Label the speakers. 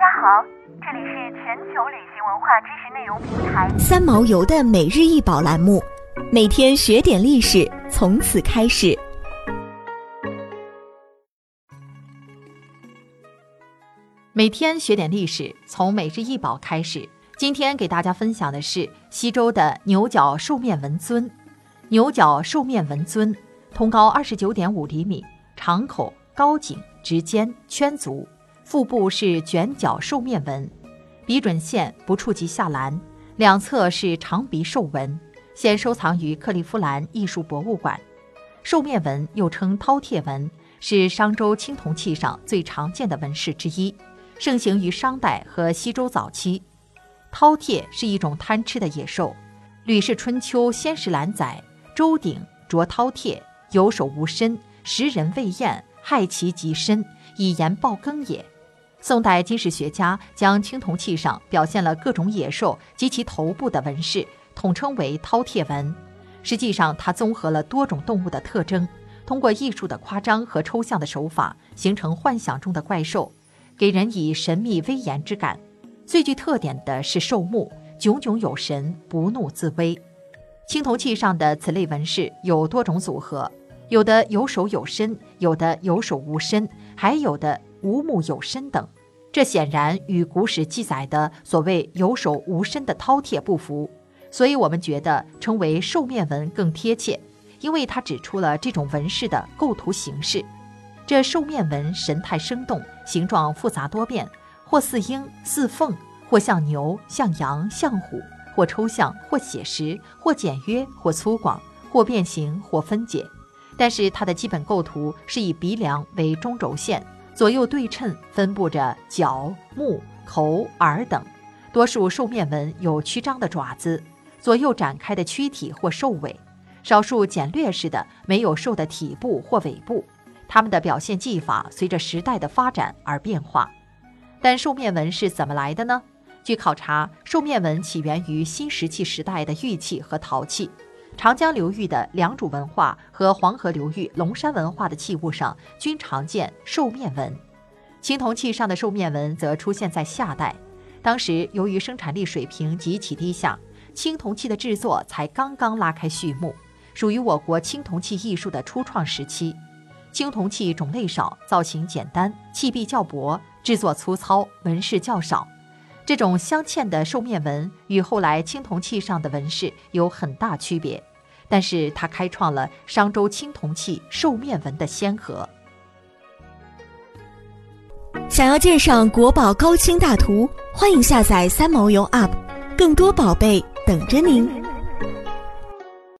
Speaker 1: 大家好，这里是全球旅行文化知识内容平台
Speaker 2: 三毛游的每日一宝栏目，每天学点历史，从此开始。
Speaker 3: 每天学点历史，从每日一宝开始。今天给大家分享的是西周的牛角兽面纹尊。牛角兽面纹尊，通高二十九点五厘米，长口、高颈、直尖、圈足，腹部是卷角兽面纹，鼻准线不触及下栏，两侧是长鼻兽纹，现收藏于克利夫兰艺术博物馆。兽面纹又称饕餮纹，是商周青铜器上最常见的纹饰之一。盛行于商代和西周早期。饕餮是一种贪吃的野兽。《吕氏春秋·先史览》载：周鼎着饕餮，有手无身，食人未厌，害其极深，以言报羹也。宋代金石学家将青铜器上表现了各种野兽及其头部的纹饰统称为饕餮纹。实际上，它综合了多种动物的特征，通过艺术的夸张和抽象的手法，形成幻想中的怪兽。给人以神秘威严之感，最具特点的是兽目炯炯有神，不怒自威。青铜器上的此类纹饰有多种组合，有的有手有身，有的有手无身，还有的无目有身等。这显然与古史记载的所谓有手无身的饕餮不符，所以我们觉得称为兽面纹更贴切，因为它指出了这种纹饰的构图形式。这兽面纹神态生动，形状复杂多变，或似鹰似凤，或像牛像羊像虎，或抽象或写实，或简约或粗犷，或变形或分解。但是它的基本构图是以鼻梁为中轴线，左右对称分布着角、目、口、耳等。多数兽面纹有曲张的爪子，左右展开的躯体或兽尾，少数简略式的没有兽的体部或尾部。它们的表现技法随着时代的发展而变化，但兽面纹是怎么来的呢？据考察，兽面纹起源于新石器时代的玉器和陶器。长江流域的良渚文化和黄河流域龙山文化的器物上均常见兽面纹，青铜器上的兽面纹则出现在夏代。当时由于生产力水平极其低下，青铜器的制作才刚刚拉开序幕，属于我国青铜器艺术的初创时期。青铜器种类少，造型简单，器壁较薄，制作粗糙，纹饰较少。这种镶嵌的兽面纹与后来青铜器上的纹饰有很大区别，但是它开创了商周青铜器兽面纹的先河。
Speaker 2: 想要鉴赏国宝高清大图，欢迎下载三毛游 App，更多宝贝等着您。